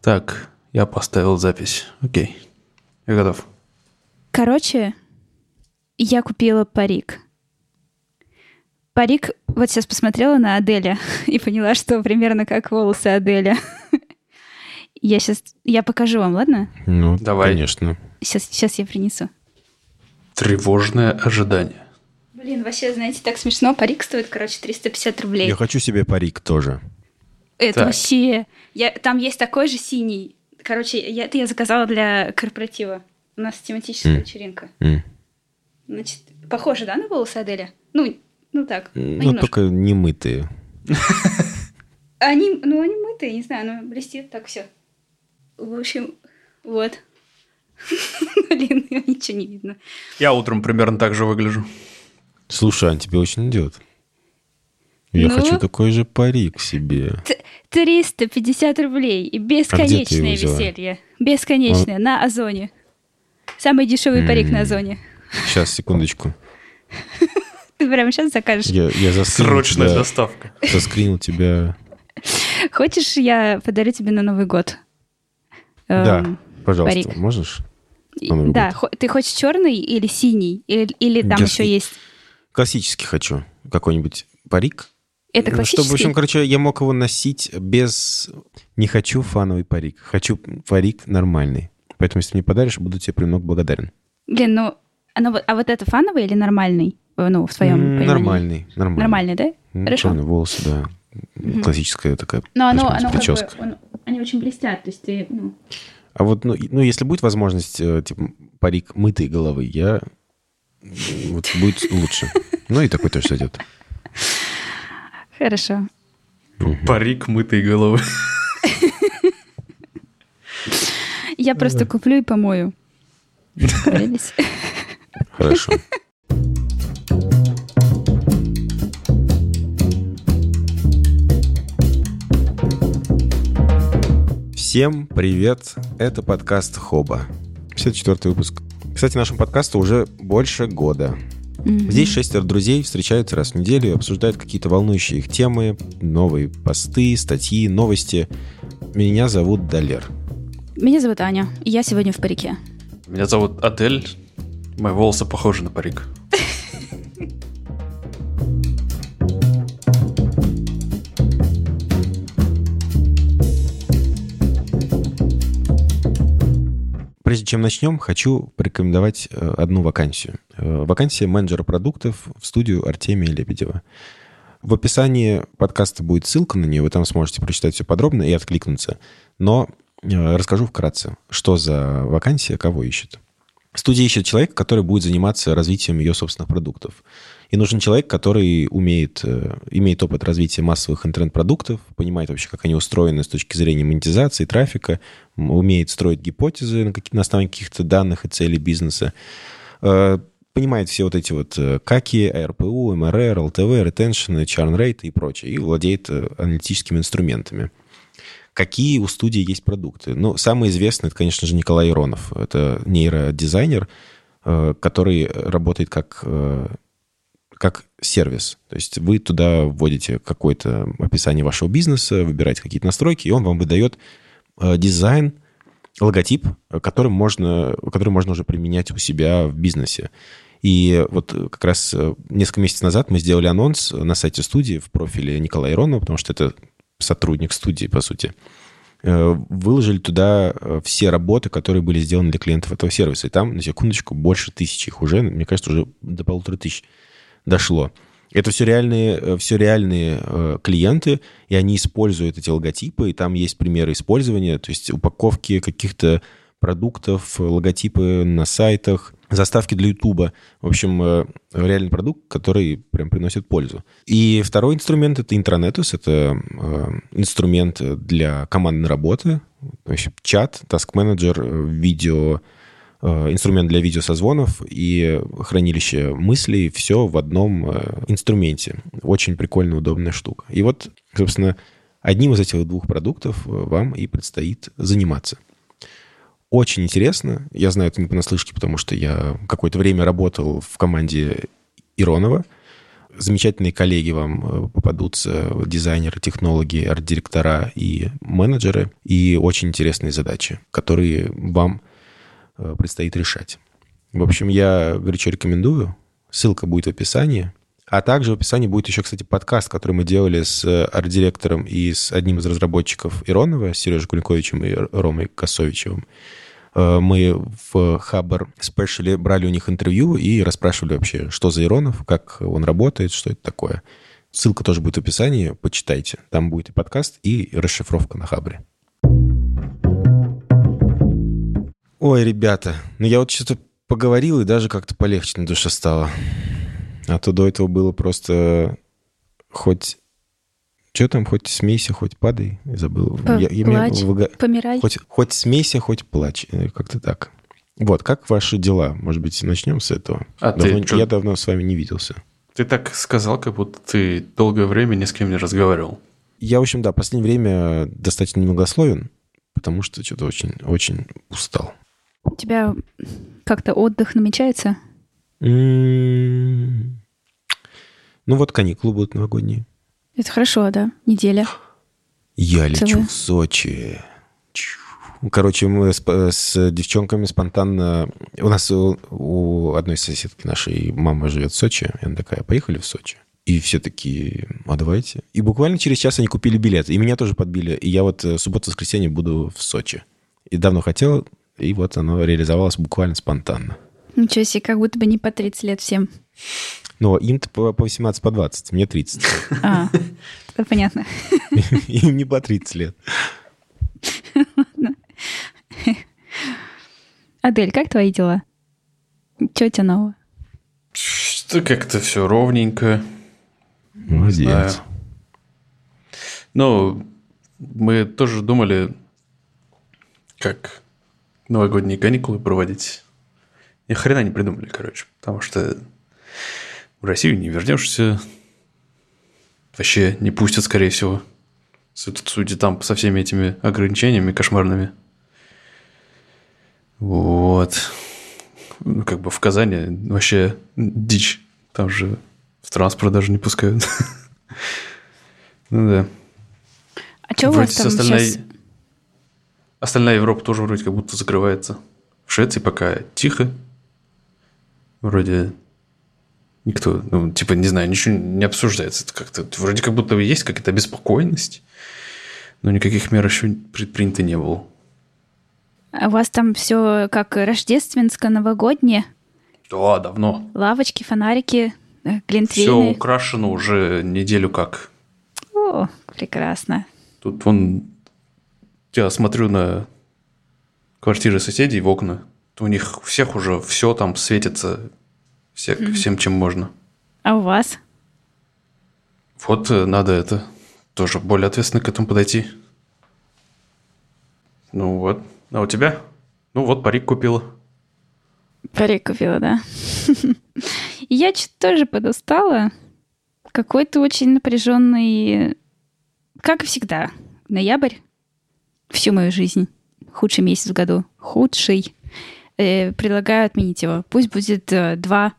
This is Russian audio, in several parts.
Так, я поставил запись. Окей. Я готов. Короче, я купила парик. Парик, вот сейчас посмотрела на Аделя и поняла, что примерно как волосы Аделя. Я сейчас, я покажу вам, ладно? Ну, Давай. конечно. Сейчас, сейчас я принесу. Тревожное ожидание. Блин, вообще, знаете, так смешно. Парик стоит, короче, 350 рублей. Я хочу себе парик тоже. Это Так. вообще... Я, там есть такой же синий. Короче, я, это я заказала для корпоратива. У нас тематическая М. вечеринка. М. Значит, похоже, да, на волосы Аделя? Ну, ну так, ну, Ну, немножко. только не мытые. Они, ну, они мытые, не знаю, ну, блестит, так все. В общем, вот. Блин, ничего не видно. Я утром примерно так же выгляжу. Слушай, Ань, тебе очень идет. Я Ну? хочу такой же парик себе. Т- 350 рублей и А где ты бесконечное взяла? веселье. Бесконечное, на Озоне. Самый дешевый парик на М. Озоне. Сейчас, секундочку. Ты прямо сейчас закажешь. Я, я заскринил Срочная тебя, доставка. заскринил тебя. Хочешь, я подарю тебе на Новый год? Да, Эм, пожалуйста, парик. можешь? на Новый Да, год. ты хочешь черный или синий? Или, или там Я еще с- есть... Классический хочу. Какой-нибудь парик. Это Ну, классический? Чтобы, в общем, короче, я мог его носить без... Не хочу фановый парик. Хочу парик нормальный. Поэтому, если мне подаришь, буду тебе премного благодарен. Блин, ну, оно а вот это фановый или нормальный? Э, Ну, в твоем М, понимании? Нормальный. Нормальный. Нормальный, да? М, Хорошо. Черные волосы, да. Классическая такая Но оно, оно как прическа. бы, он- они очень блестят, то есть ты, ну... А вот, ну, ну, если будет возможность, э, типа, парик мытой головы, я... Вот будет лучше. Ну, и такой тоже сойдет. Хорошо. Парик мытой головы. Я просто куплю и помою. Хорошо. Всем привет! Это подкаст Хоба. 54 выпуск. Кстати, нашему подкасту уже больше года. Мгм. Здесь шестеро друзей встречаются раз в неделю и обсуждают какие-то волнующие их темы, новые посты, статьи, новости. Меня зовут Далер. Меня зовут Аня, и я сегодня в парике. Меня зовут Адель. Мои волосы похожи на парик. Прежде чем начнем, хочу порекомендовать э, одну вакансию. Э, Вакансия менеджера продуктов в студию Артемия Лебедева. В описании подкаста будет ссылка на нее, вы там сможете прочитать все подробно и откликнуться. Но э, расскажу вкратце, что за вакансия, кого ищет. Студия ищет человека, который будет заниматься развитием ее собственных продуктов. И нужен человек, который умеет, э, имеет опыт развития массовых интернет-продуктов, понимает вообще, как они устроены с точки зрения монетизации, трафика, умеет строить гипотезы на, на основании каких-то данных и целей бизнеса, э, понимает все вот эти вот КАКи, АРПУ, МРР, ЛТВ, ретеншн, churn rate и прочее, и владеет э, аналитическими инструментами. Какие у студии есть продукты? Ну, самый известный, это, конечно же, Николай Иронов. Это нейродизайнер, который работает как, как сервис. То есть вы туда вводите какое-то описание вашего бизнеса, выбираете какие-то настройки, и он вам выдает э, дизайн, логотип, который можно, который можно уже применять у себя в бизнесе. И вот как раз э, несколько месяцев назад мы сделали анонс на сайте студии в профиле Николая Иронова, потому что это сотрудник студии, по сути. Э, Выложили туда все работы, которые были сделаны для клиентов этого сервиса. И там, на секундочку, больше тысячи их уже, мне кажется, уже до полутора тысяч дошло. Это все реальные, э, все реальные э, клиенты, и они используют эти логотипы, и там есть примеры использования, то есть упаковки каких-то продуктов, логотипы на сайтах, заставки для Ютуба. В общем, э, реальный продукт, который прям приносит пользу. И второй инструмент — это Intranetus. Это э, инструмент для командной работы. То есть чат, таск-менеджер, э, видео, инструмент для видеосозвонов и хранилище мыслей. Все в одном э, инструменте. Очень прикольная, удобная штука. И вот, собственно, одним из этих двух продуктов э, вам и предстоит заниматься. Очень интересно. Я знаю это не понаслышке, потому что я какое-то время работал в команде Иронова. замечательные коллеги вам э, попадутся, дизайнеры, технологи, арт-директора и менеджеры, и очень интересные задачи, которые вам э, предстоит решать. В общем, я горячо рекомендую. Ссылка будет в описании. А также в описании будет еще, кстати, подкаст, который мы делали с арт-директором и с одним из разработчиков Иронова, Сережей Куликовичем и Ромой Косовичевым. Э, мы в Хабар Special брали у них интервью и расспрашивали вообще, что за Иронов, как он работает, что это такое. Ссылка тоже будет в описании, почитайте. Там будет и подкаст, и расшифровка на Хабре. Ой, ребята, ну я вот что-то поговорил, и даже как-то полегче на душе стало. А то до этого было просто хоть... Что там, хоть смейся, хоть падай, забыл. П- я, я плачь, меня... помирай. Хоть, хоть смейся, хоть плачь, э, как-то так. Вот, как ваши дела? Может быть, начнем с этого? А давно, ты, я давно с вами не виделся. Ты так сказал, как будто ты долгое время ни с кем не разговаривал. Я, в общем, да, в последнее время достаточно немногословен, потому что что-то очень, очень устал. У тебя как-то отдых намечается? Ну вот каникулы будут новогодние. Это хорошо, да? Неделя. Я лечу в Сочи. Короче, мы с, с девчонками спонтанно... У нас у, у одной соседки нашей мама живет в Сочи. И она такая, поехали в Сочи. И все такие, а давайте. И буквально через час они купили билет. И меня тоже подбили. И я вот э, субботу-воскресенье буду в Сочи. И давно хотел, и вот оно реализовалось буквально спонтанно. Ничего себе, как будто бы не по 30 лет всем. Но им-то по, по 18, по 20, мне 30. А, понятно. Им не по 30 лет. Адель, как твои дела? Что у тебя нового? Что как-то все ровненько. Молодец. Ну, мы тоже думали, как новогодние каникулы проводить. Ни хрена не придумали, короче. Потому что в Россию не вернешься. Вообще не пустят, скорее всего. Судя там со всеми этими ограничениями кошмарными. Вот. Ну, как бы в Казани вообще дичь. Там же в транспорт даже не пускают. Ну да. А что у вас там сейчас... Остальная Европа тоже вроде как будто закрывается. В Швеции пока тихо. Вроде никто, ну, типа, не знаю, ничего не обсуждается. Это как-то вроде как будто есть какая-то беспокойность, но никаких мер еще предпринято не было. А у вас там все как рождественско-новогоднее? Да, давно. Лавочки, фонарики, э, глинтвейны. Все украшено уже неделю как. О, прекрасно. Тут вон, я смотрю на квартиры соседей в окна, у них у всех уже все там светится все, mm-hmm. всем, чем можно. А у вас? Вот э, надо это тоже более ответственно к этому подойти. Ну вот. А у тебя? Ну вот, парик купила. Парик купила, да. Я что-то тоже подустала. Какой-то очень напряженный, как и всегда, ноябрь. Всю мою жизнь. Худший месяц в году. Худший э, предлагаю отменить его. Пусть будет э, 2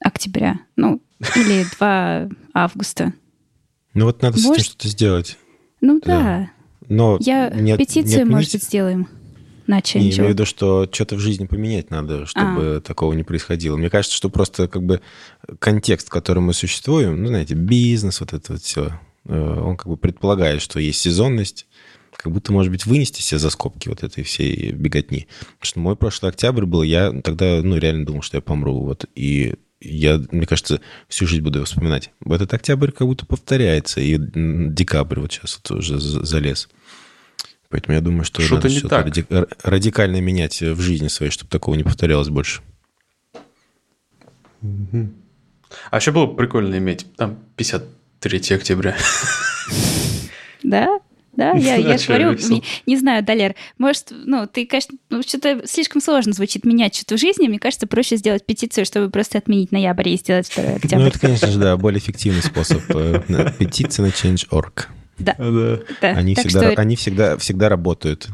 октября, ну, или 2 августа. Ну вот надо может... с этим что-то сделать. Ну да. да. Но Я не, петицию, не может быть, сделаем. Начали. Не, имею в виду, что что-то в жизни поменять надо, чтобы а. такого не происходило. Мне кажется, что просто как бы контекст, в котором мы существуем, ну, знаете, бизнес, вот это вот все, э, он как бы предполагает, что есть сезонность, как будто, может быть, вынести себе за скобки вот этой всей беготни. Потому что мой прошлый октябрь был, я тогда, ну, реально думал, что я помру. Вот, и я, мне кажется, всю жизнь буду его вспоминать. Этот октябрь как будто повторяется, и декабрь вот сейчас вот уже залез. Поэтому я думаю, что, что надо что-то ради... радикально менять в жизни своей, чтобы такого не повторялось больше. А еще было прикольно иметь там 53 октября. Да? Да, я, я говорю, не, не знаю, Далер, может, ну, ты, конечно, ну, что-то слишком сложно звучит менять что-то в жизни. Мне кажется, проще сделать петицию, чтобы просто отменить ноябрь и сделать 2 октября. Ну, это, конечно же, да, более эффективный способ. Э, петиция на Change.org. Да. да. да. Они, всегда, что... они всегда, всегда работают.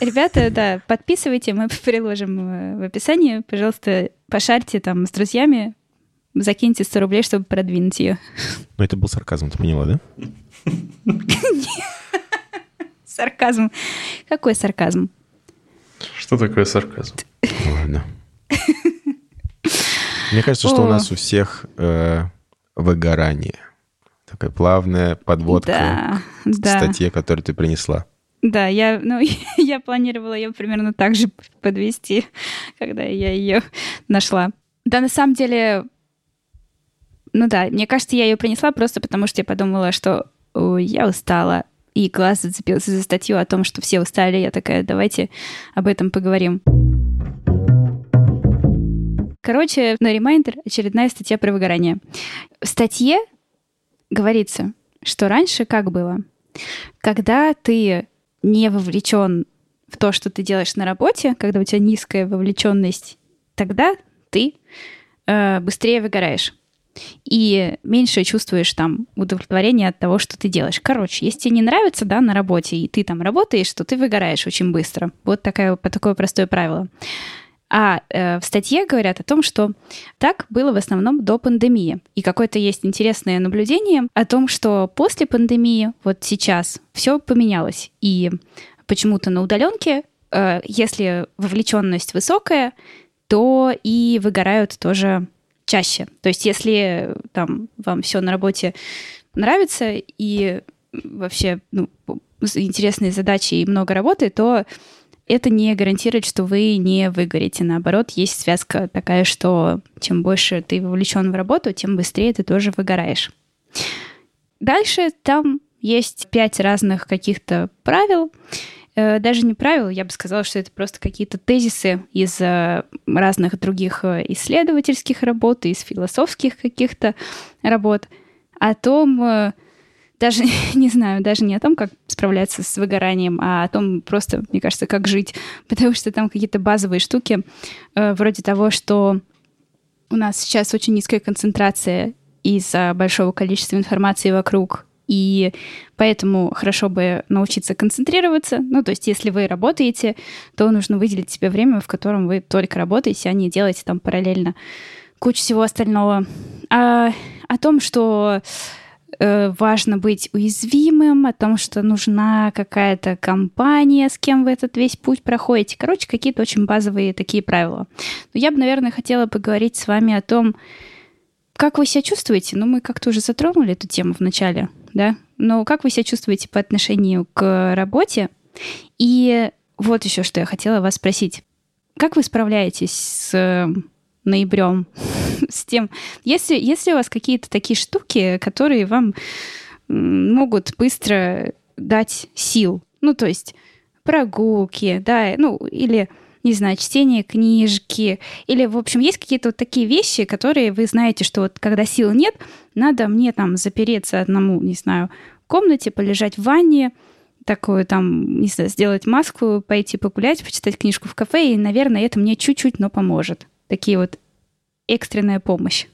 Ребята, да, подписывайте, мы приложим э, в описании. Пожалуйста, пошарьте там с друзьями, закиньте 100 рублей, чтобы продвинуть ее. Ну, это был сарказм, ты поняла, да? Сарказм. Какой сарказм? Что такое сарказм? Ладно. Мне кажется, что у нас у всех э, выгорание. Такая плавная подводка к статье, которую ты принесла. Да, я, ну, я планировала ее примерно так же подвести, когда я ее нашла. Да, на самом деле, ну да, мне кажется, я ее принесла просто потому, что я подумала, что «Ой, я устала. И глаз зацепился за статью о том, что все устали. Я такая, давайте об этом поговорим. Короче, на remind'ер очередная статья про выгорание. В статье говорится, что раньше как было? Когда ты не вовлечен в то, что ты делаешь на работе, когда у тебя низкая вовлеченность, тогда ты э, быстрее выгораешь и меньше чувствуешь там удовлетворение от того, что ты делаешь. Короче, если тебе не нравится, да, на работе, и ты там работаешь, то ты выгораешь очень быстро. Вот такое, такое простое правило. А э, в статье говорят о том, что так было в основном до пандемии. И какое-то есть интересное наблюдение о том, что после пандемии, вот сейчас, все поменялось. И почему-то на удаленке, э, если вовлеченность высокая, то и выгорают тоже чаще. То есть если там вам все на работе нравится и вообще ну, интересные задачи и много работы, то это не гарантирует, что вы не выгорите. Наоборот, есть связка такая, что чем больше ты вовлечен в работу, тем быстрее ты тоже выгораешь. Дальше там есть пять разных каких-то правил. Э, Даже не правил, я бы сказала, что это просто какие-то тезисы из э, разных других э, исследовательских работ, из философских каких-то работ о том, даже не знаю, даже не о том, как справляться с выгоранием, а о том просто, мне кажется, как жить. Потому что там какие-то базовые штуки, вроде того, что у нас сейчас очень низкая концентрация из-за большого количества информации вокруг, и поэтому хорошо бы научиться концентрироваться. Ну, то есть, если вы работаете, то нужно выделить себе время, в котором вы только работаете, а не делаете там параллельно кучу всего остального. А, о том, что э, важно быть уязвимым, о том, что нужна какая-то компания, с кем вы этот весь путь проходите. Короче, какие-то очень базовые такие правила. Но я бы, наверное, хотела поговорить с вами о том, как вы себя чувствуете? Ну, мы как-то уже затронули эту тему в начале, да? Но как вы себя чувствуете по отношению к работе? И вот еще что я хотела вас спросить. Как вы справляетесь с э, ноябрем? с тем, если, если у вас какие-то такие штуки, которые вам могут быстро дать сил, ну, то есть прогулки, да, ну, или не знаю, чтение книжки, или, в общем, есть какие-то вот такие вещи, которые вы знаете, что вот когда сил нет, надо мне там запереться одному, не знаю, в комнате, полежать в ванне, такую там, не знаю, сделать маску, пойти погулять, почитать книжку в кафе, и, наверное, это мне чуть-чуть, но поможет. Такие вот экстренная помощь.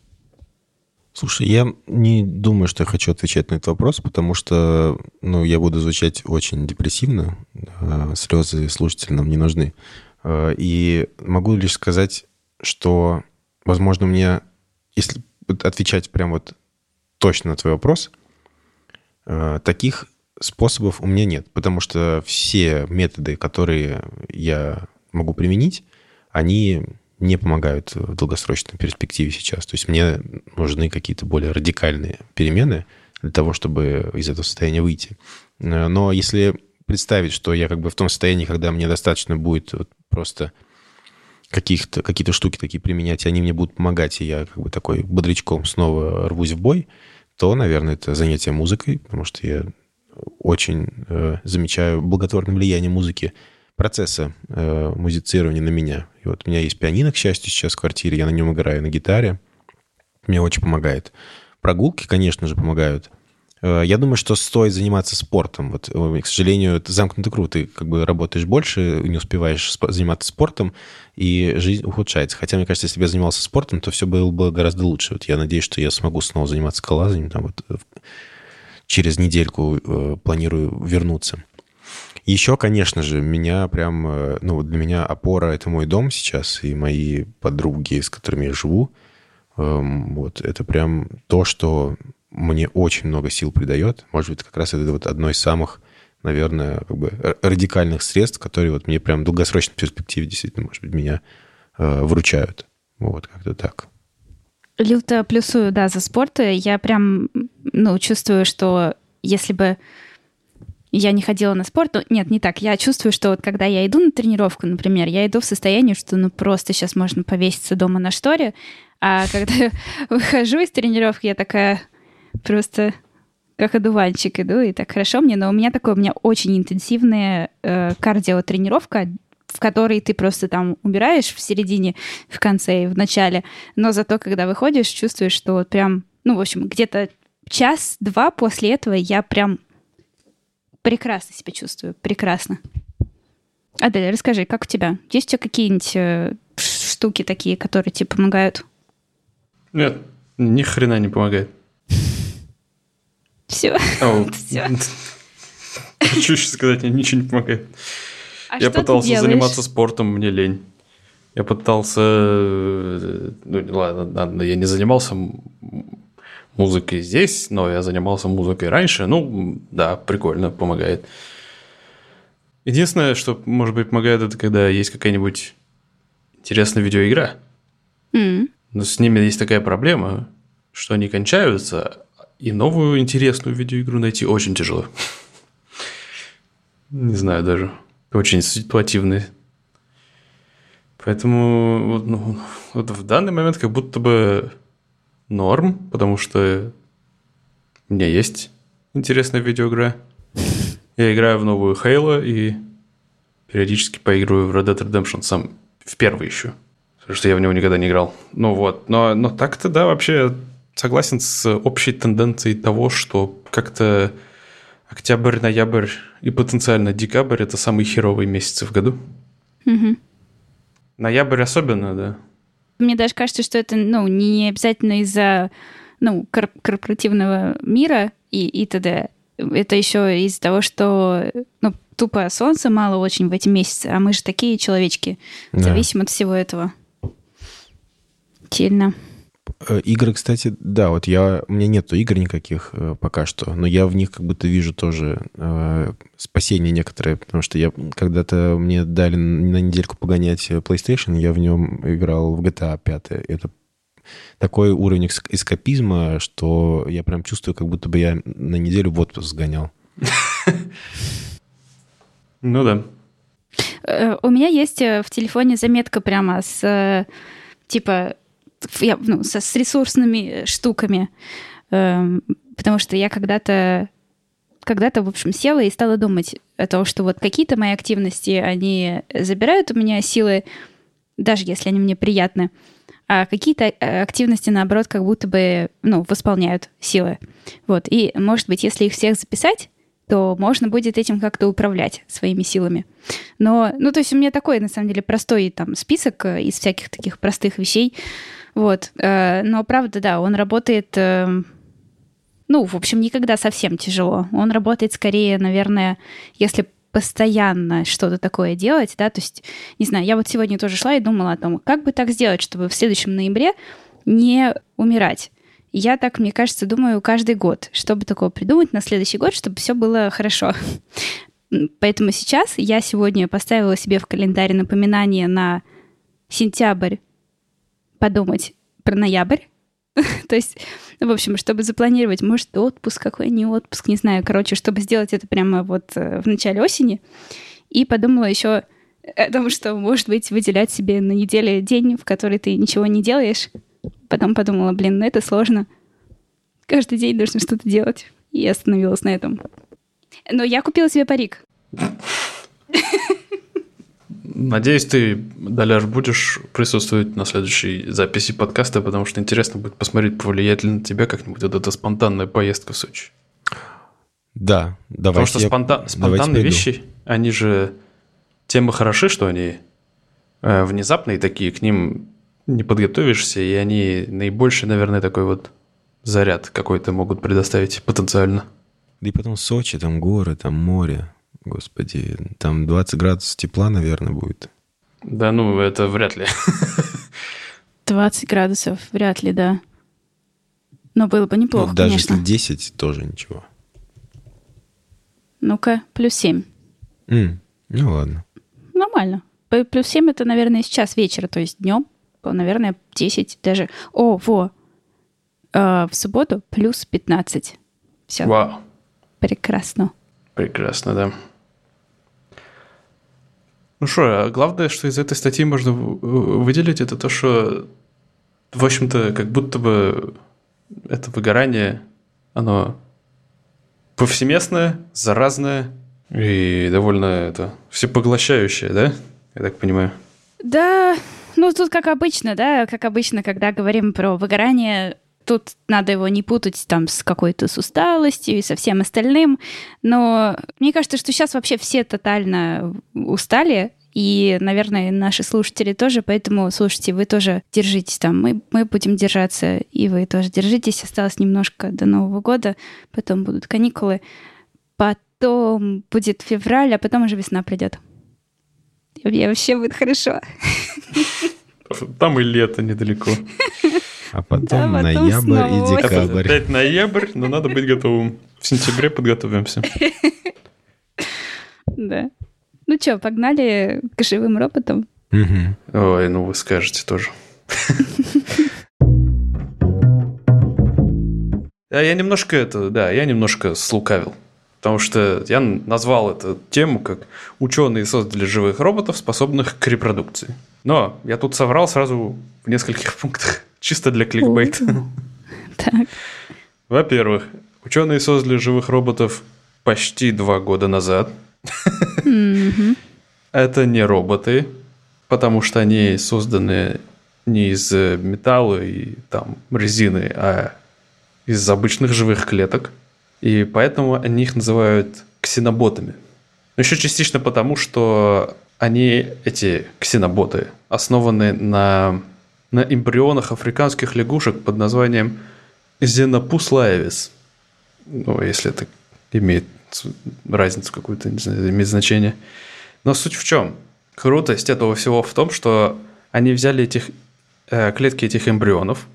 Слушай, я не думаю, что я хочу отвечать на этот вопрос, потому что, ну, я буду звучать очень депрессивно, э, слезы слушателям нам не нужны. Э, И могу лишь сказать, что, возможно, мне, если отвечать прям вот точно на твой вопрос, э, таких способов у меня нет, потому что все методы, которые я могу применить, они не помогают в долгосрочной перспективе сейчас. То есть мне нужны какие-то более радикальные перемены для того, чтобы из этого состояния выйти. Э, Но если представить, что я как бы в том состоянии, когда мне достаточно будет просто каких-то, какие-то штуки такие применять, и они мне будут помогать, и я как бы такой бодрячком снова рвусь в бой, то, наверное, это занятие музыкой, потому что я очень э, замечаю благотворное влияние музыки, процесса э, музицирования на меня. И вот у меня есть пианино, к счастью, сейчас в квартире, я на нем играю на гитаре. Мне очень помогает. Прогулки, конечно же, помогают. Э, Я думаю, что стоит заниматься спортом. Вот, э, к сожалению, это замкнутый круг. Ты как бы работаешь больше, не успеваешь заниматься спортом, и жизнь ухудшается. Хотя, мне кажется, если бы я занимался спортом, то все было бы гораздо лучше. Вот я надеюсь, что я смогу снова заниматься скалолазанием. Там вот э, через недельку э, планирую вернуться. Еще, конечно же, меня прям, ну, для меня опора — это мой дом сейчас и мои подруги, с которыми я живу. Эм, вот это прям то, что мне очень много сил придает. Может быть, как раз это вот одно из самых, наверное, как бы радикальных средств, которые вот мне прям в долгосрочной перспективе действительно, может быть, меня э, вручают. Вот, как-то так. Люто плюсую, да, за спорт. Я прям, ну, чувствую, что если бы я не ходила на спорт. Ну, нет, не так. Я чувствую, что вот когда я иду на тренировку, например, я иду в состоянии, что ну просто сейчас можно повеситься дома на шторе, а когда выхожу из тренировки, я такая просто как одуванчик иду, и так хорошо мне, но у меня такое, у меня очень интенсивная э, кардиотренировка, в которой ты просто там убираешь в середине, в конце и в начале, но зато, когда выходишь, чувствуешь, что вот прям, ну, в общем, где-то час-два после этого я прям прекрасно себя чувствую, прекрасно. Адель, расскажи, как у тебя? Есть у тебя какие-нибудь э, штуки такие, которые тебе помогают? Нет, ни хрена не помогает. Все. Все. Хочу еще сказать, мне ничего не помогает. А Я пытался заниматься спортом, мне лень. Я пытался... Э, ну, ладно, ладно, я не занимался музыкой здесь, но я занимался музыкой раньше. Ну, да, прикольно, помогает. Единственное, что, может быть, помогает, это когда есть какая-нибудь интересная видеоигра. Mm. Но с ними есть такая проблема, что они кончаются, и новую интересную видеоигру найти очень тяжело. Не знаю даже. Очень ситуативный. Поэтому вот, ну, вот в данный момент как будто бы норм, потому что у меня есть интересная видеоигра. Я играю в новую Halo и периодически поигрываю в Red Dead Redemption сам в первый еще. Потому что я в него никогда не играл. Ну вот, но, но так-то, да, вообще согласен с общей тенденцией того, что как-то октябрь, ноябрь и потенциально декабрь – это самые херовые месяцы в году. Угу. Ноябрь особенно, да. Мне даже кажется, что это, ну, не обязательно из-за, ну, корпоративного мира и, и т.д. Это еще из-за того, что, ну, тупо солнца мало очень в эти месяцы, а мы же такие человечки, да. зависим от всего этого. Сильно. Э, игры, кстати, да, вот я, у меня нету игр никаких э, пока что, но я в них как будто вижу тоже э, спасение некоторое, потому что я когда-то мне дали на недельку погонять PlayStation, я в нем играл в GTA 5. Это такой уровень эскапизма, что я прям чувствую, как будто бы я на неделю в отпуск сгонял. Ну да. Э, у меня есть в телефоне заметка прямо с типа я, ну, со, с ресурсными штуками, эм, потому что я когда-то когда-то, в общем, села и стала думать о том, что вот какие-то мои активности, они забирают у меня силы, даже если они мне приятны, а какие-то э, активности, наоборот, как будто бы, ну, восполняют силы. Вот, и, может быть, если их всех записать, то можно будет этим как-то управлять своими силами. Но, ну, то есть у меня такой, на самом деле, простой там список э, из всяких таких простых вещей, вот. Э, но правда, да, он работает, э, ну, в общем, никогда совсем тяжело. Он работает скорее, наверное, если постоянно что-то такое делать, да, то есть, не знаю, я вот сегодня тоже шла и думала о том, как бы так сделать, чтобы в следующем ноябре не умирать. Я так, мне кажется, думаю каждый год, чтобы такого придумать на следующий год, чтобы все было хорошо. Поэтому сейчас я сегодня поставила себе в календарь напоминание на сентябрь подумать про ноябрь. То есть, в общем, чтобы запланировать, может, отпуск какой, не отпуск, не знаю, короче, чтобы сделать это прямо вот э, в начале осени. И подумала еще о том, что, может быть, выделять себе на неделе день, в который ты ничего не делаешь. Потом подумала, блин, ну это сложно. Каждый день нужно что-то делать. И остановилась на этом. Но я купила себе парик. Надеюсь, ты, Даляр, будешь присутствовать на следующей записи подкаста, потому что интересно будет посмотреть, повлияет ли на тебя как-нибудь вот эта спонтанная поездка в Сочи. Да, давай. Потому что я... спонтан... спонтанные вещи, они же тем и хороши, что они э, внезапные такие, к ним не подготовишься, и они наибольший, наверное, такой вот заряд какой-то могут предоставить потенциально. Да и потом Сочи, там горы, там море. Господи, там 20 градусов тепла, наверное, будет. Да, ну, это вряд ли. 20 градусов вряд ли, да. Но было бы неплохо, ну, даже конечно. если 10, тоже ничего. Ну-ка, плюс 7. М, ну ладно. Нормально. Плюс 7 это, наверное, сейчас вечера, то есть днем, наверное, 10 даже. О, во. Э, в субботу плюс 15. Все, Вау. прекрасно. Прекрасно, да. Ну что, а главное, что из этой статьи можно выделить, это то, что, в общем-то, как будто бы это выгорание, оно повсеместное, заразное и довольно это всепоглощающее, да? Я так понимаю. Да, ну тут как обычно, да, как обычно, когда говорим про выгорание, тут надо его не путать там с какой-то с усталостью и со всем остальным, но мне кажется, что сейчас вообще все тотально устали, и, наверное, наши слушатели тоже, поэтому, слушайте, вы тоже держитесь там, мы, мы будем держаться, и вы тоже держитесь, осталось немножко до Нового года, потом будут каникулы, потом будет февраль, а потом уже весна придет. И вообще будет хорошо. Там и лето недалеко. А потом Да, потом ноябрь снова и декабрь. Опять ноябрь, но надо быть готовым. В сентябре подготовимся. Да. Ну что, погнали к живым роботам? Ой, ну вы скажете тоже. Да, я немножко это, да, я немножко слукавил. Потому что я назвал эту тему как «Ученые создали живых роботов, способных к репродукции». Но я тут соврал сразу в нескольких пунктах, чисто для кликбейта. Так. Во-первых, ученые создали живых роботов почти два года назад. Это не роботы, потому что они созданы не из э, металла и там резины, а из обычных живых клеток. И поэтому они их называют ксеноботами. Еще частично потому, что они, эти ксеноботы, основаны на, на эмбрионах африканских лягушек под названием Xenopus laevis. Ну, если это имеет разницу какую-то, не знаю, имеет значение. Но суть в чем? Крутость этого всего в том, что они взяли этих э, клетки этих эмбрионов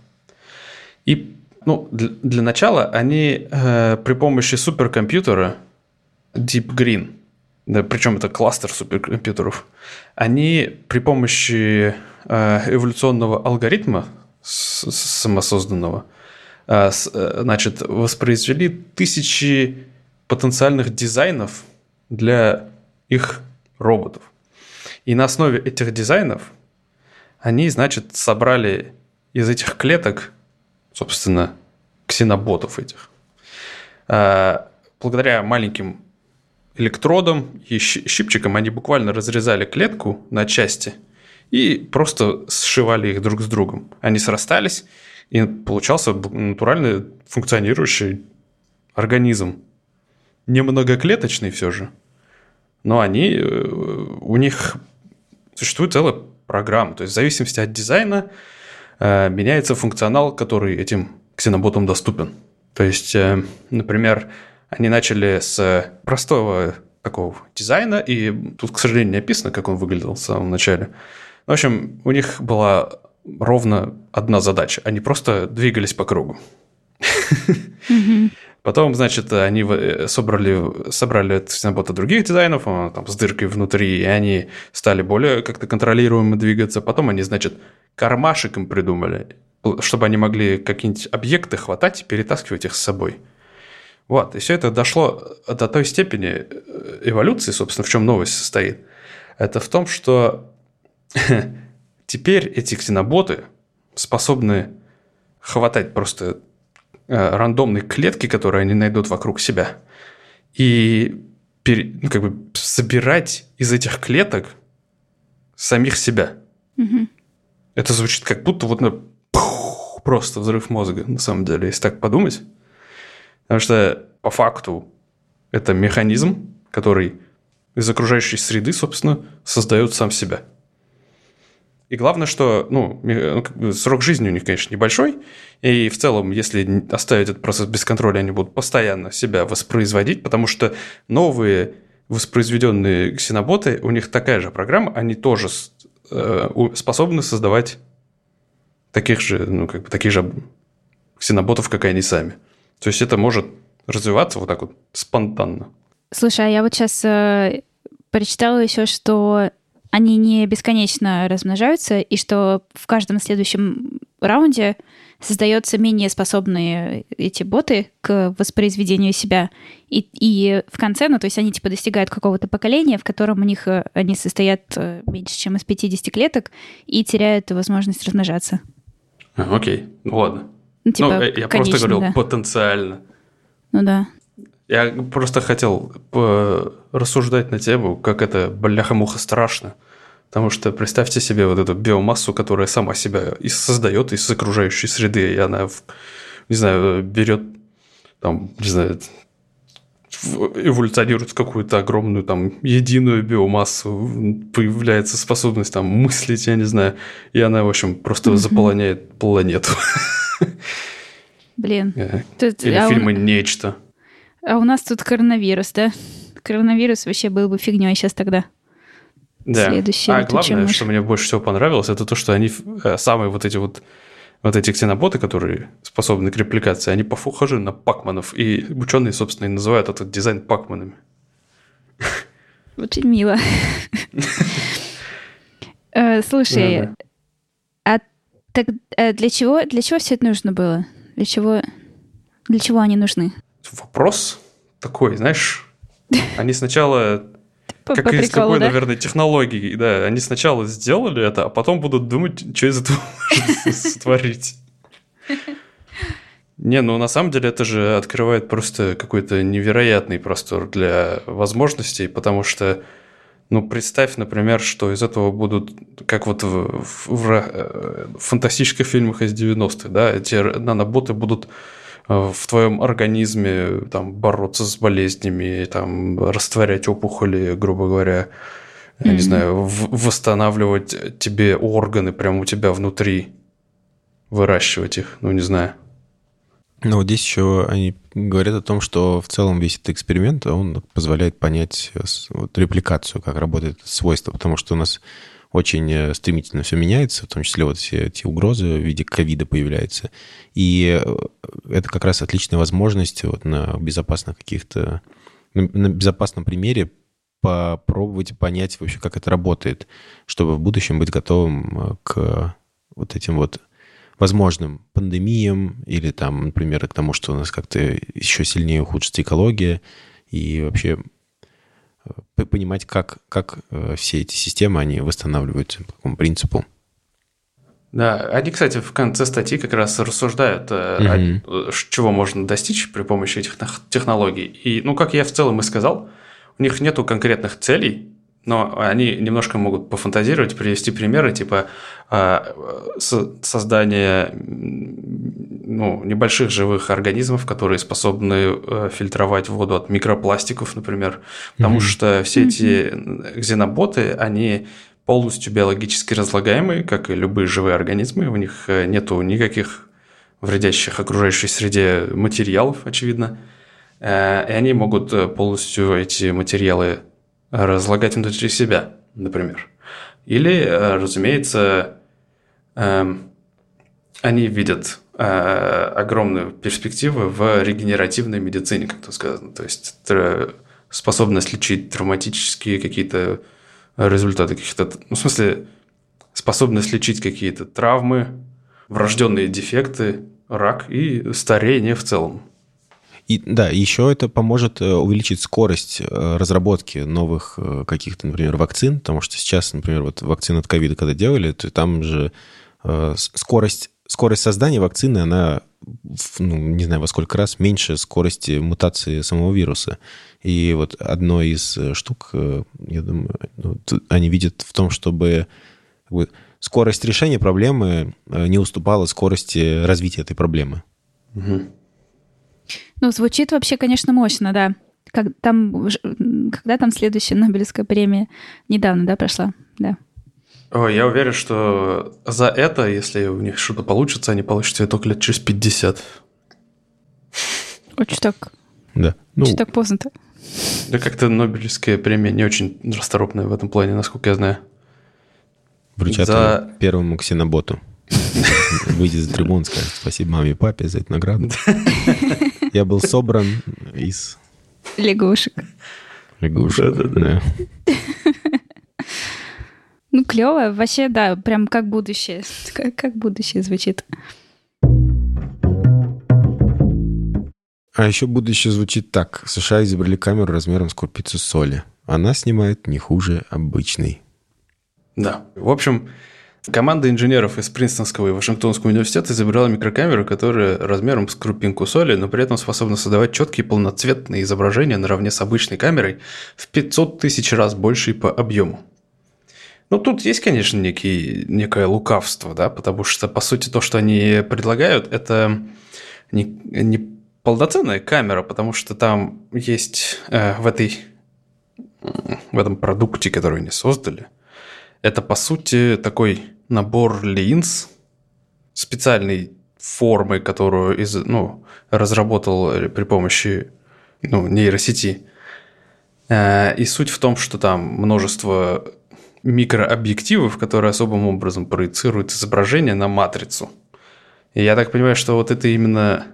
и ну, для, для начала они э, при помощи суперкомпьютера Deep Green, да, причем это кластер суперкомпьютеров, они при помощи эволюционного алгоритма самосозданного, э, э, значит, воспроизвели тысячи потенциальных дизайнов для их роботов. И на основе этих дизайнов они, значит, собрали из этих клеток, собственно, ксеноботов этих. Благодаря маленьким электродам и щипчикам они буквально разрезали клетку на части и просто сшивали их друг с другом. Они срастались, и получался натурально функционирующий организм. Не многоклеточный все же, но они, э, у них существует целая программа. То есть в зависимости от дизайна э, меняется функционал, который этим ксеноботам доступен. То есть, э, например, они начали с простого такого дизайна, и тут, к сожалению, не описано, как он выглядел в самом начале. В общем, у них была ровно одна задача. Они просто двигались по кругу. Потом, значит, они в- собрали, собрали от ксенобота других дизайнов, он там с дыркой внутри, и они стали более как-то контролируемо двигаться. Потом они, значит, кармашек им придумали, чтобы они могли какие-нибудь объекты хватать и перетаскивать их с собой. Вот, и все это дошло до той степени э, эволюции, собственно, в чем новость состоит. Это в том, что теперь эти ксеноботы способны хватать просто э, рандомные клетки, которые они найдут вокруг себя, и пере- ну, как бы собирать из этих клеток самих себя. Мгм. Это звучит как будто вот на пух, просто взрыв мозга, на самом деле, если так подумать. Потому что по факту это механизм, который из окружающей среды, собственно, создает сам себя. И главное, что ну, ну, срок жизни у них, конечно, небольшой, и в целом, если оставить этот процесс без контроля, они будут постоянно себя воспроизводить, потому что новые воспроизведенные ксеноботы, у них такая же программа, они тоже э, способны создавать таких же, ну, как бы таких же ксеноботов, как и они сами. То есть это может развиваться вот так вот спонтанно. Слушай, а я вот сейчас э, прочитала еще, что они не бесконечно размножаются, и что в каждом следующем раунде создаются менее способные эти боты к воспроизведению себя. И, и в конце, ну, то есть они типа достигают какого-то поколения, в котором у них э, они состоят э, меньше, чем из 50 клеток, и теряют возможность размножаться. А, окей, ну ладно. Ну, типа, ну, я конечно, просто говорил да. потенциально. Ну да. Я просто хотел рассуждать на тему, как это бляха-муха страшно. Потому что представьте себе вот эту биомассу, которая сама себя и создает из окружающей среды, и она, не знаю, берет там, не знаю, эволюционирует в какую-то огромную там единую биомассу, появляется способность там мыслить, я не знаю, и она, в общем, просто Мгм. заполоняет планету. Блин. Э, Или а, фильмы «Нечто». А у нас тут коронавирус, да? Коронавирус вообще был бы фигней сейчас тогда. Да. Следующий а летучая главное, мышь. что мне больше всего понравилось, это то, что они э, самые вот эти вот вот эти ксеноботы, которые способны к репликации, они похожи на пакманов, и ученые, собственно, и называют этот дизайн пакманами. Очень мило. Э, Слушай, а так э, для чего для чего все это нужно было? Для чего для чего они нужны? Вопрос такой, знаешь, они сначала, как и с любой, да? наверное, технологией, да, они сначала сделали это, а потом будут думать, что из этого сотворить. Не, ну на самом деле это же открывает просто какой-то невероятный простор для возможностей, потому что, ну, представь, например, что из этого будут, как вот в, в- в э, фантастических фильмах из 90-х, да, эти наноботы будут в твоем организме там бороться с болезнями, там растворять опухоли, грубо говоря, я не знаю, в- восстанавливать тебе органы прямо у тебя внутри, выращивать их, ну не знаю. Но вот здесь еще они говорят о том, что в целом весь этот эксперимент, он позволяет понять э, вот, репликацию, как работает свойство, потому что у нас очень э, стремительно все меняется, в том числе вот все эти угрозы в виде ковида появляются. И э, это как раз отличная возможность вот на безопасных каких-то, на, безопасном примере попробовать понять вообще, как это работает, чтобы в будущем быть готовым э, к вот этим вот возможным пандемиям или там, например, к тому, что у нас как-то еще сильнее ухудшится экология и вообще понимать, как, как э, все эти системы, они восстанавливаются по какому принципу. Да, они, кстати, в конце статьи как раз рассуждают, э, Мгм. о- чего можно достичь при помощи этих тех- технологий. И, ну, как я в целом и сказал, у них нету конкретных целей, но они немножко могут пофантазировать, привести примеры, типа э, со- создания м, ну, небольших живых организмов, которые способны э, фильтровать воду от микропластиков, например. Потому Мгм. что все эти ксеноботы, они полностью биологически разлагаемые, как и любые живые организмы. У них э, нету никаких вредящих окружающей среде материалов, очевидно. Э, И они могут э, полностью эти материалы разлагать внутри себя, например. Или, э, разумеется, эм, они видят огромную перспективу в регенеративной медицине, как тут сказано. То есть способность лечить травматические какие-то результаты каких-то... Ну, в смысле, способность лечить какие-то травмы, врожденные дефекты, рак и старение в целом. И да, еще это поможет э, увеличить скорость э, разработки новых э, каких-то, например, вакцин, потому что сейчас, например, вот вакцину от ковида когда делали, то там же э, скорость, скорость создания вакцины, она, ну, не знаю, во сколько раз меньше скорости мутации самого вируса. И вот одной из э, штук, э, я думаю, ну, они видят в том, чтобы как бы, скорость решения проблемы э, не уступала скорости развития этой проблемы. Мгм. Ну, звучит вообще, конечно, мощно, да. Как, там, когда там следующая Нобелевская премия? Недавно, да, прошла? Да. Ой, я уверен, что за это, если у них что-то получится, они получат ее только лет через 50. Очень так, Да. Ну, очень так поздно-то. Да как-то Нобелевская премия не очень расторопная в этом плане, насколько я знаю. вручат за- первому ксеноботу. выйдет за трибун, скажет спасибо маме и папе за эту награду. Я был собран из Лягушек. лягушек. Да. Ну, клево. Вообще, да, прям как будущее. Как, как будущее звучит. А еще будущее звучит так. США изобрели камеру размером с крупицу соли. Она снимает не хуже обычной. Да. В общем, команда инженеров из Принстонского и Вашингтонского университета изобрела микрокамеру, которая размером с крупинку соли, но при этом способна создавать четкие полноцветные изображения наравне с обычной камерой в 500 тысяч раз больше по объему. Ну, тут есть, конечно, некий, некое лукавство, да, потому что, по сути, то, что они предлагают, это не, не полноценная камера, потому что там есть э, в этой в этом продукте, который они создали, это, по сути, такой набор линз специальной формы, которую из, ну, разработал при помощи ну, нейросети. Э, И суть в том, что там множество микрообъективов, которые особым образом проецируют изображение на матрицу. И я так понимаю, что вот это именно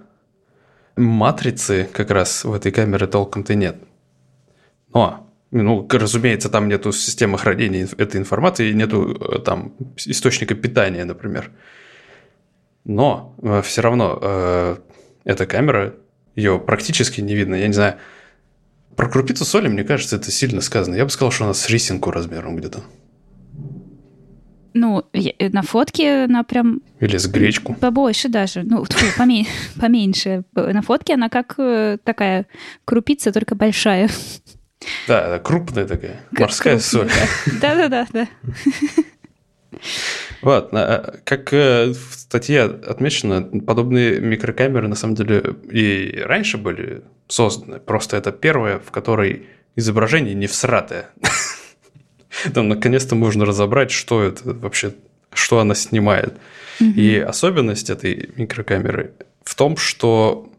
матрицы как раз в этой камере толком-то нет. Но, ну, к- разумеется, там нету системы хранения этой информации, нету э, там источника питания, например. Но все равно э, эта камера, ее практически не видно. Я не знаю, про крупицу соли, мне кажется, это сильно сказано. Я бы сказал, что она с рисинку размером где-то. Ну, э, на фотке она прям Или с гречку. побольше даже. Ну, тьфу, поме- поменьше. На фотке она как э, такая крупица, только большая. Да, она крупная такая. Как Морская крупная, соль. да. Да-да-да. да. Вот, а, как э, в статье отмечено, подобные микрокамеры на самом деле и раньше были созданы. Просто это первое, в которой изображение не всратое. Там наконец-то можно разобрать, что это вообще, что она снимает. И особенность этой микрокамеры в том, что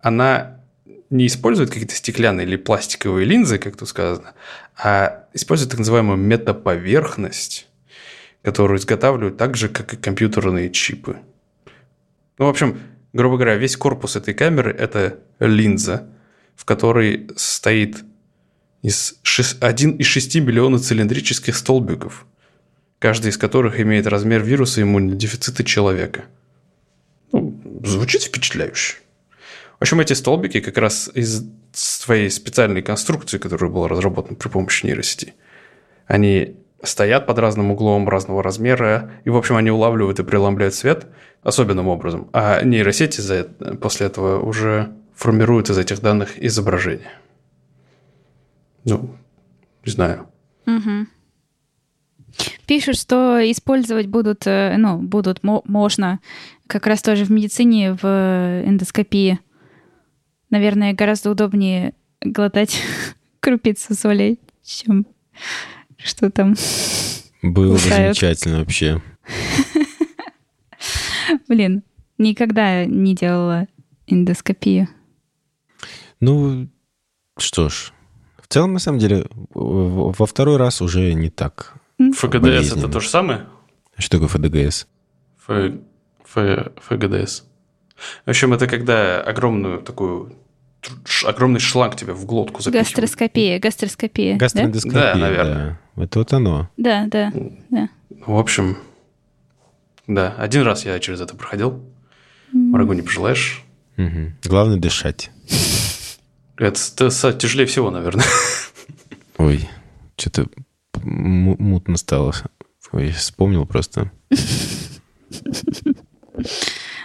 она не использует какие-то стеклянные или пластиковые линзы, как тут сказано, а использует так называемую метаповерхность, которую изготавливают так же, как и компьютерные чипы. Ну, в общем, грубо говоря, весь корпус этой камеры – это линза, в которой стоит из 1,6 миллиона цилиндрических столбиков, каждый из которых имеет размер вируса иммунодефицита человека. Ну, звучит впечатляюще. В общем, эти столбики как раз из своей специальной конструкции, которая была разработана при помощи нейросети, они стоят под разным углом, разного размера, и, в общем, они улавливают и преломляют свет особенным образом, а нейросети за это- после этого уже формируют из этих данных изображение. Ну, не знаю. Мгм. Пишут, что использовать будут, э, ну, будут, мо- можно как раз тоже в медицине, в эндоскопии. Наверное, гораздо удобнее глотать крупицу соли, чем что там. Было бы Кусают. замечательно вообще. Блин, никогда не делала эндоскопию. Ну, что ж. В целом, на самом деле, во второй раз уже не так. ФГДС это то же самое? Что такое ФДГС? Ф... Ф... ФГДС. В общем, это когда огромную такую ш- огромный шланг тебе в глотку запихивают. Гастроскопия, гастроскопия. да? Гастроэндоскопия, Да, наверное. да. Это вот оно. Да, да, да. В общем, да, один раз я через это проходил. Врагу не пожелаешь. Мгм. Главное дышать. Это это тяжелее всего, наверное. Ой, что-то мутно стало. Ой, вспомнил просто.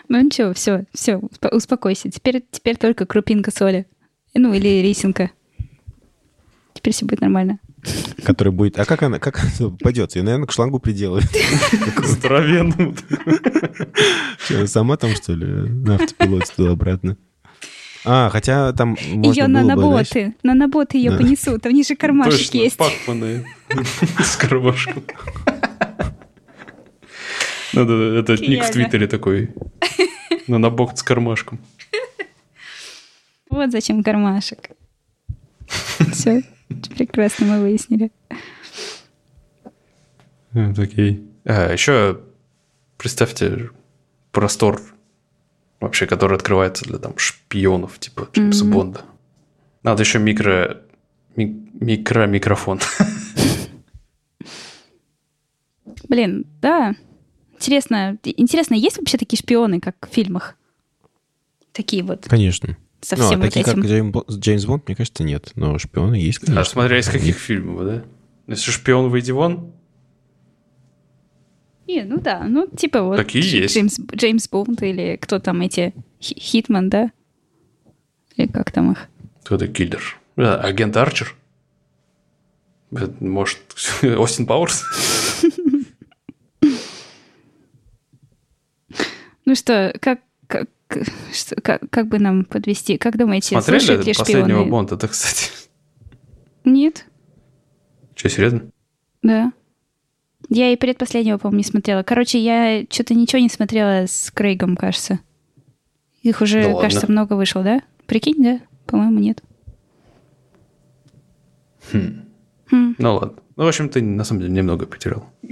Ну ничего, все, все, успокойся. Теперь, теперь только крупинка соли. Ну, или рисинка. Теперь все будет нормально. Который будет... А как она, как она пойдет? Ее, наверное, к шлангу приделают. Здоровенным. Чё, Сама там, что ли, на автопилоте туда-обратно? А, хотя там можно Ее бы, наноботы. знаешь, Наноботы ее Да. понесут. Там ниже кармашек Точно, есть. пакманы с кармашком. Надо, это ник в. Твиттере такой. Нанобок с кармашком. Вот зачем кармашек. Все, прекрасно мы выяснили. Окей. А, еще представьте, простор вообще, который открывается для там шпионов, типа Джеймса Мгм. Бонда. Надо еще микро... ми- микро-микрофон. Блин, да. Интересно, интересно, есть вообще такие шпионы, как в фильмах? Такие вот, Конечно. со Ну, а вот такие, этим. как Джейм Бо- Джеймс Бонд, мне кажется, нет. Но шпионы есть, конечно. А смотря из каких фильмов, да? Если шпион выйди вон, Не, ну да, ну типа вот Такие есть. Джеймс, Джеймс Бонд или кто там эти Хи- Хитман, да? Или как там их? кто это киллер? А, агент Арчер? Может, Остин Пауэрс? Ну что, как, как, что, как, как бы нам подвести? Как думаете, слушают Смотрели ли последнего шпионы? Бонда? Это, кстати... Нет, Что, серьезно? да. Я и предпоследнего, по-моему, не смотрела. Короче, я что-то ничего не смотрела с Крейгом, кажется. Их уже, Да ладно. кажется, много вышло, да? Прикинь, да? По-моему, нет. Хм. Хм. Ну ладно. Ну, в общем, ты на самом деле немного потерял.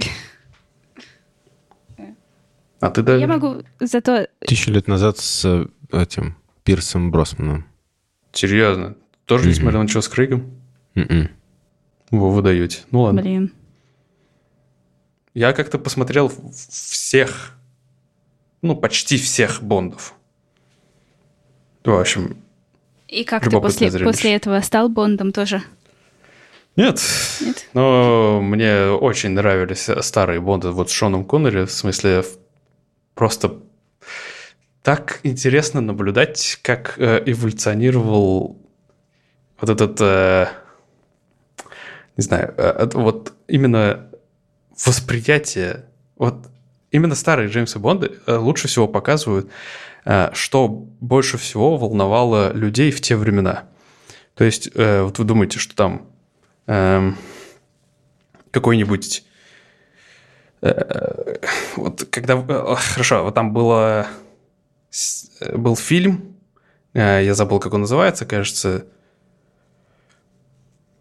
А ты да? Я могу зато... Тысячу лет назад с э, этим Пирсом Бросманом. Серьезно? Тоже не смотрел ничего с Крейгом? М-м. Во, вы даете. Ну ладно. Блин. Я как-то посмотрел всех, ну, почти всех Бондов. В общем, И как ты после, зрелище. после этого стал Бондом тоже? нет. Нет? Но мне очень нравились старые Бонды вот с Шоном Коннери, в смысле просто так интересно наблюдать, как э, эволюционировал вот этот, э, не знаю, э, вот именно восприятие, вот именно старые Джеймса Бонды э, лучше всего показывают, э, что больше всего волновало людей в те времена. То есть, э, вот вы думаете, что там эм, какой-нибудь... вот когда... Хорошо, вот там было... Был фильм, я забыл, как он называется, кажется,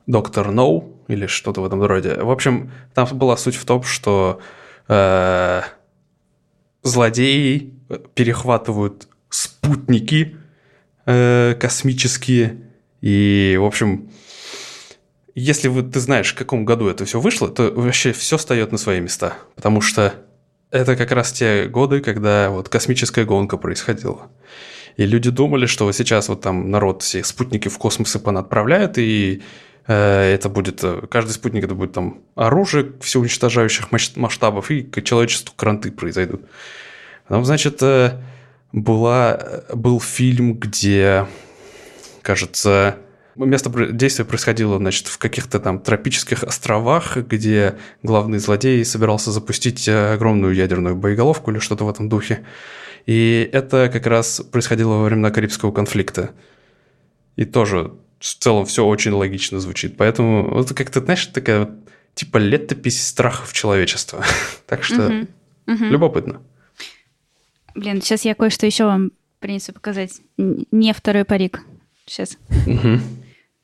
Доктор Ноу или что-то в этом роде. В общем, там была суть в том, что э, злодеи перехватывают спутники э, космические. И, в общем, если вы, ты знаешь, в каком году это все вышло, то вообще все встает на свои места. Потому что это как раз те годы, когда вот космическая гонка происходила. И люди думали, что вот сейчас вот там народ все спутники в космос и понадправляет, и э, это будет, э, каждый спутник это будет там оружие всеуничтожающих масштабов, и к человечеству кранты произойдут. Потом, значит, э, была, был фильм, где, кажется, место действия происходило, значит, в каких-то там тропических островах, где главный злодей собирался запустить э, огромную ядерную боеголовку или что-то в этом духе. И это как раз происходило во времена Карибского конфликта. И тоже в целом все очень логично звучит. Поэтому вот как-то, знаешь, такая вот, типа летопись страхов человечества. Так что любопытно. Блин, сейчас я кое-что еще вам принесу показать. Не второй парик. Сейчас.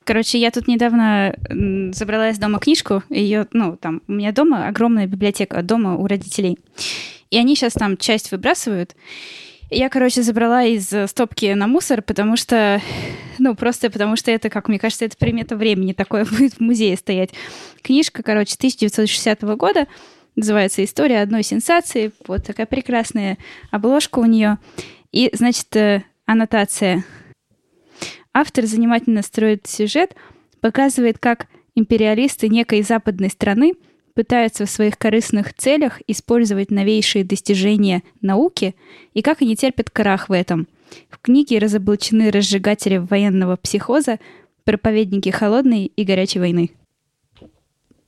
Короче, я тут недавно забрала из дома книжку. Ее, ну, там, у меня дома огромная библиотека, дома у родителей. И они сейчас там часть выбрасывают. Я, короче, забрала из э, стопки на мусор, потому что, ну, просто потому что это, как мне кажется, это примета времени такое будет в музее стоять. Книжка, короче, 1960 года, называется «История одной сенсации». Вот такая прекрасная обложка у нее. И, значит, э, аннотация. Автор занимательно строит сюжет, показывает, как империалисты некой западной страны пытаются в своих корыстных целях использовать новейшие достижения науки и как они терпят крах в этом. В книге разоблачены разжигатели военного психоза, проповедники холодной и горячей войны.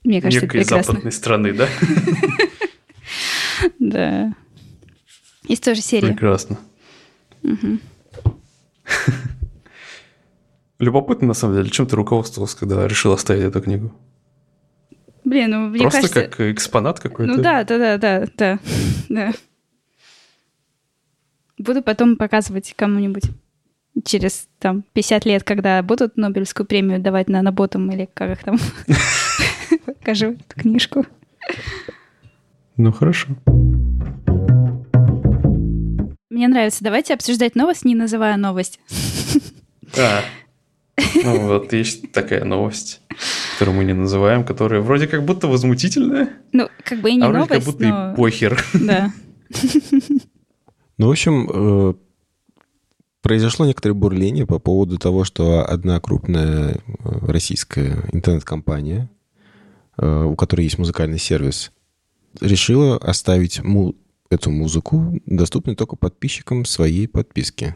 Мне кажется, Некой это прекрасно. западной страны, да? Да. Из той же серии. Прекрасно. Любопытно, на самом деле, чем ты руководствовался, когда решил оставить эту книгу? Блин, ну мне Просто кажется... как экспонат какой-то? Ну да, да, да, да, да, да. Буду потом показывать кому-нибудь через там 50 лет, когда будут Нобелевскую премию давать на наботам или как их там. Покажу эту книжку. Ну, хорошо. Мне нравится. Давайте обсуждать новость, не называя новость. Ну вот есть такая новость, которую мы не называем, которая вроде как будто возмутительная, Ну, как бы и не а вроде новость, как будто но... и похер. Да. Ну, в общем, э, произошло некоторое бурление по поводу того, что одна крупная э, российская интернет-компания, э, у которой есть музыкальный сервис, решила оставить му- эту музыку доступной только подписчикам своей подписки.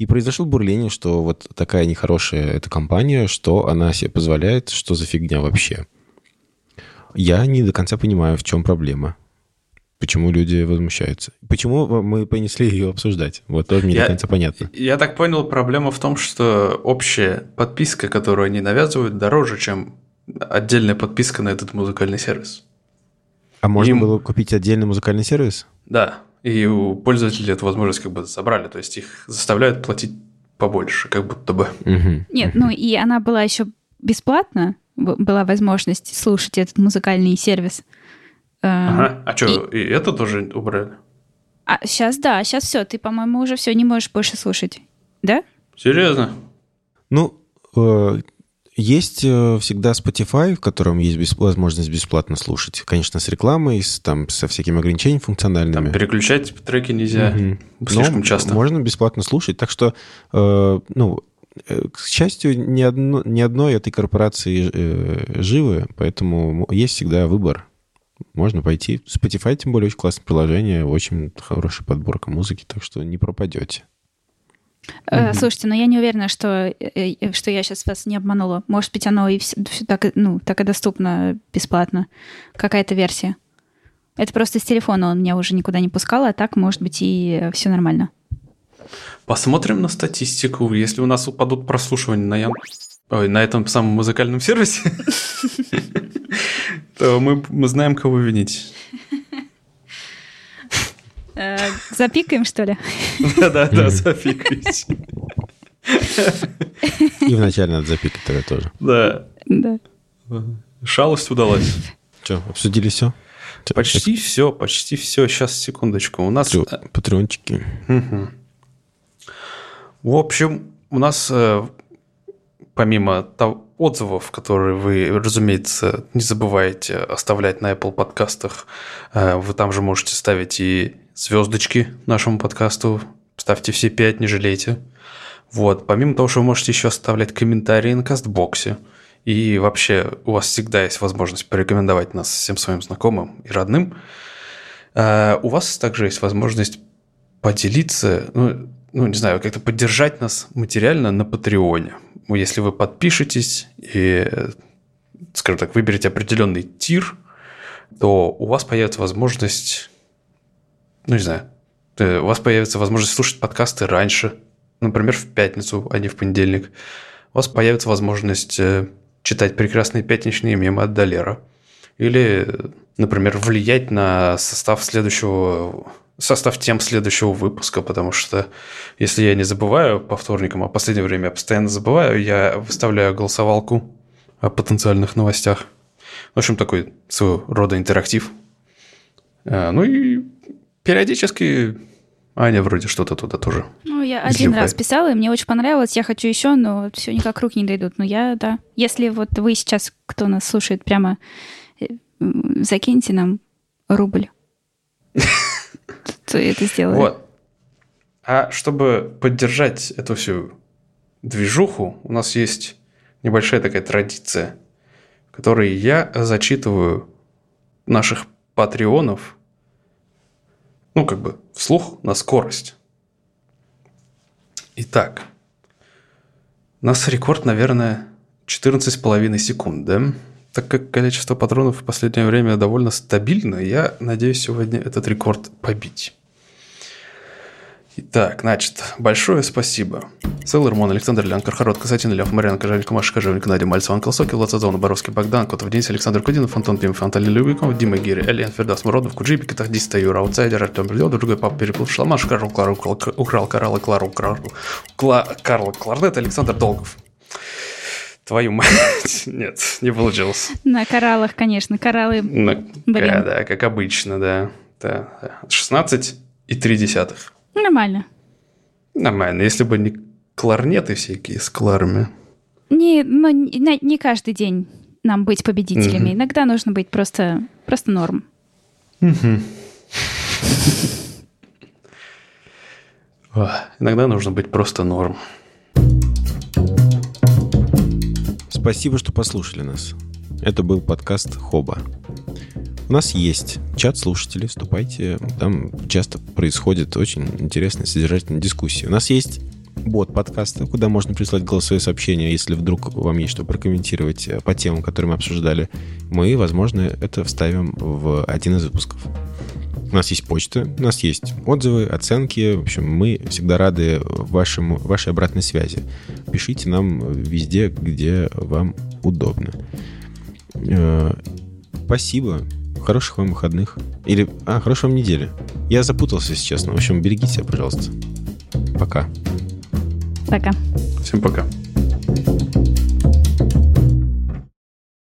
И произошло бурление, что вот такая нехорошая эта компания, что она себе позволяет, что за фигня вообще. Я не до конца понимаю, в чем проблема. Почему люди возмущаются? Почему мы понесли ее обсуждать? Вот тоже мне Я- до конца понятно. Я так понял, проблема в том, что общая подписка, которую они навязывают, дороже, чем отдельная подписка на этот музыкальный сервис. А можно им- было купить отдельный музыкальный сервис? Да, и у пользователей эту возможность как бы забрали, то есть их заставляют платить побольше, как будто бы. Нет, ну и она была еще бесплатна, б- была возможность слушать этот музыкальный сервис. Эм, Ага. А что, и это тоже убрали? А сейчас, да, сейчас все, ты, по-моему, уже все не можешь больше слушать. Да? Серьезно? Ну, э, есть э, всегда Spotify, в котором есть бес- возможность бесплатно слушать. Конечно, с рекламой, с, там, со всякими ограничениями функциональными. Там переключать треки нельзя Мгм. слишком Но часто. Можно бесплатно слушать. Так что, э, ну, э, к счастью, ни, одно, ни одной этой корпорации э, живы, поэтому есть всегда выбор. Можно пойти. Spotify, тем более, очень классное приложение, очень хорошая подборка музыки, так что не пропадете. Э, Слушайте, но я не уверена, что, э, э, что я сейчас вас не обманула. Может быть, оно и всё- всё так, и- ну, так и доступно бесплатно. Какая-то версия. Это просто с телефона он меня уже никуда не пускал, а так, может быть, и все нормально. Посмотрим на статистику. Если у нас упадут прослушивания на Ян... Ой, на этом самом музыкальном сервисе, то мы знаем, кого винить. Э, Запикаем, что ли? Да-да-да, запикайте. И вначале надо запикать тогда тоже. Да. Да. Шалость удалась. Что, обсудили все? Почти все, почти все. Сейчас, секундочку. У нас... э, Патреончики. В общем, у нас э, помимо того- отзывов, которые вы, разумеется, не забываете оставлять на Apple подкастах, вы там же можете ставить и звездочки нашему подкасту. Ставьте все пять, не жалейте. Вот. Помимо того, что вы можете еще оставлять комментарии на кастбоксе. И вообще у вас всегда есть возможность порекомендовать нас всем своим знакомым и родным. Э, У вас также есть возможность поделиться, ну, ну, не знаю, как-то поддержать нас материально на Патреоне. Ну, Если вы подпишетесь и, скажем так, выберете определенный тир, то у вас появится возможность, ну, не знаю, э, у вас появится возможность слушать подкасты раньше, например, в пятницу, а не в понедельник. У вас появится возможность э, читать прекрасные пятничные мемы от Долера. Или, э, например, влиять на состав следующего состав тем следующего выпуска, потому что если я не забываю по вторникам, а в последнее время я постоянно забываю, я выставляю голосовалку о потенциальных новостях. В общем, такой своего рода интерактив. А, Ну и периодически Аня вроде что-то туда тоже. Ну, я один раз писала, и мне очень понравилось. Я хочу еще, но все никак руки не дойдут. Ну, я, да. Если вот вы сейчас, кто нас слушает, прямо э, закиньте нам рубль, то я это сделаю. Вот. А чтобы поддержать эту всю движуху, у нас есть небольшая такая традиция, в которой я зачитываю наших патреонов, ну, как бы, вслух на скорость. Итак, у нас рекорд, наверное, 14,5 секунд, да? Так как количество патронов в последнее время довольно стабильно, я надеюсь сегодня этот рекорд побить. Итак, значит, большое спасибо. Целый Роман, Александр Лян, Кархарот, Касатин, Лев, Марьян, Кожевник, Маша, Кожевник, Надя, Мальцев, Анкл Сокил, Лацазон, Боровский, Богдан, Котов, Денис, Александр Кудинов, Антон Пимов, Антон Любиков, Дима Гири, Элиан, Фердас, Муродов, Куджиби, Китахдиста, Юра, Аутсайдер, Артем Брилев, другой пап переплыл Шалмаш, Карл, Клару, украл Карл, Клару, Клару, Кла- Карл, Кларнет, Александр Долгов. Твою мать. Нет, не получилось. На кораллах, конечно. Кораллы Блин. да, да, как обычно. Да, да. 16 и 3 десятых. Нормально. Нормально, если бы не кларнеты всякие с кларами. Не, но не, не каждый день нам быть победителями. Иногда нужно быть просто, просто норм. Ох, Иногда нужно быть просто норм. Спасибо, что послушали нас. Это был подкаст Хоба. У нас есть чат слушателей, вступайте. Там часто происходит очень интересная, содержательная дискуссия. У нас есть бот подкаста, куда можно прислать голосовые сообщения, если вдруг вам есть что прокомментировать э, по темам, которые мы обсуждали. Мы, возможно, это вставим в один из выпусков. У нас есть почта, у нас есть отзывы, оценки. В общем, мы всегда рады вашему, вашей обратной связи. Пишите нам везде, где вам удобно. Э, Спасибо хороших вам выходных. Или, а, хорошей вам недели. Я запутался, если честно. В общем, берегите себя, пожалуйста. Пока. Пока. Всем пока. Пока.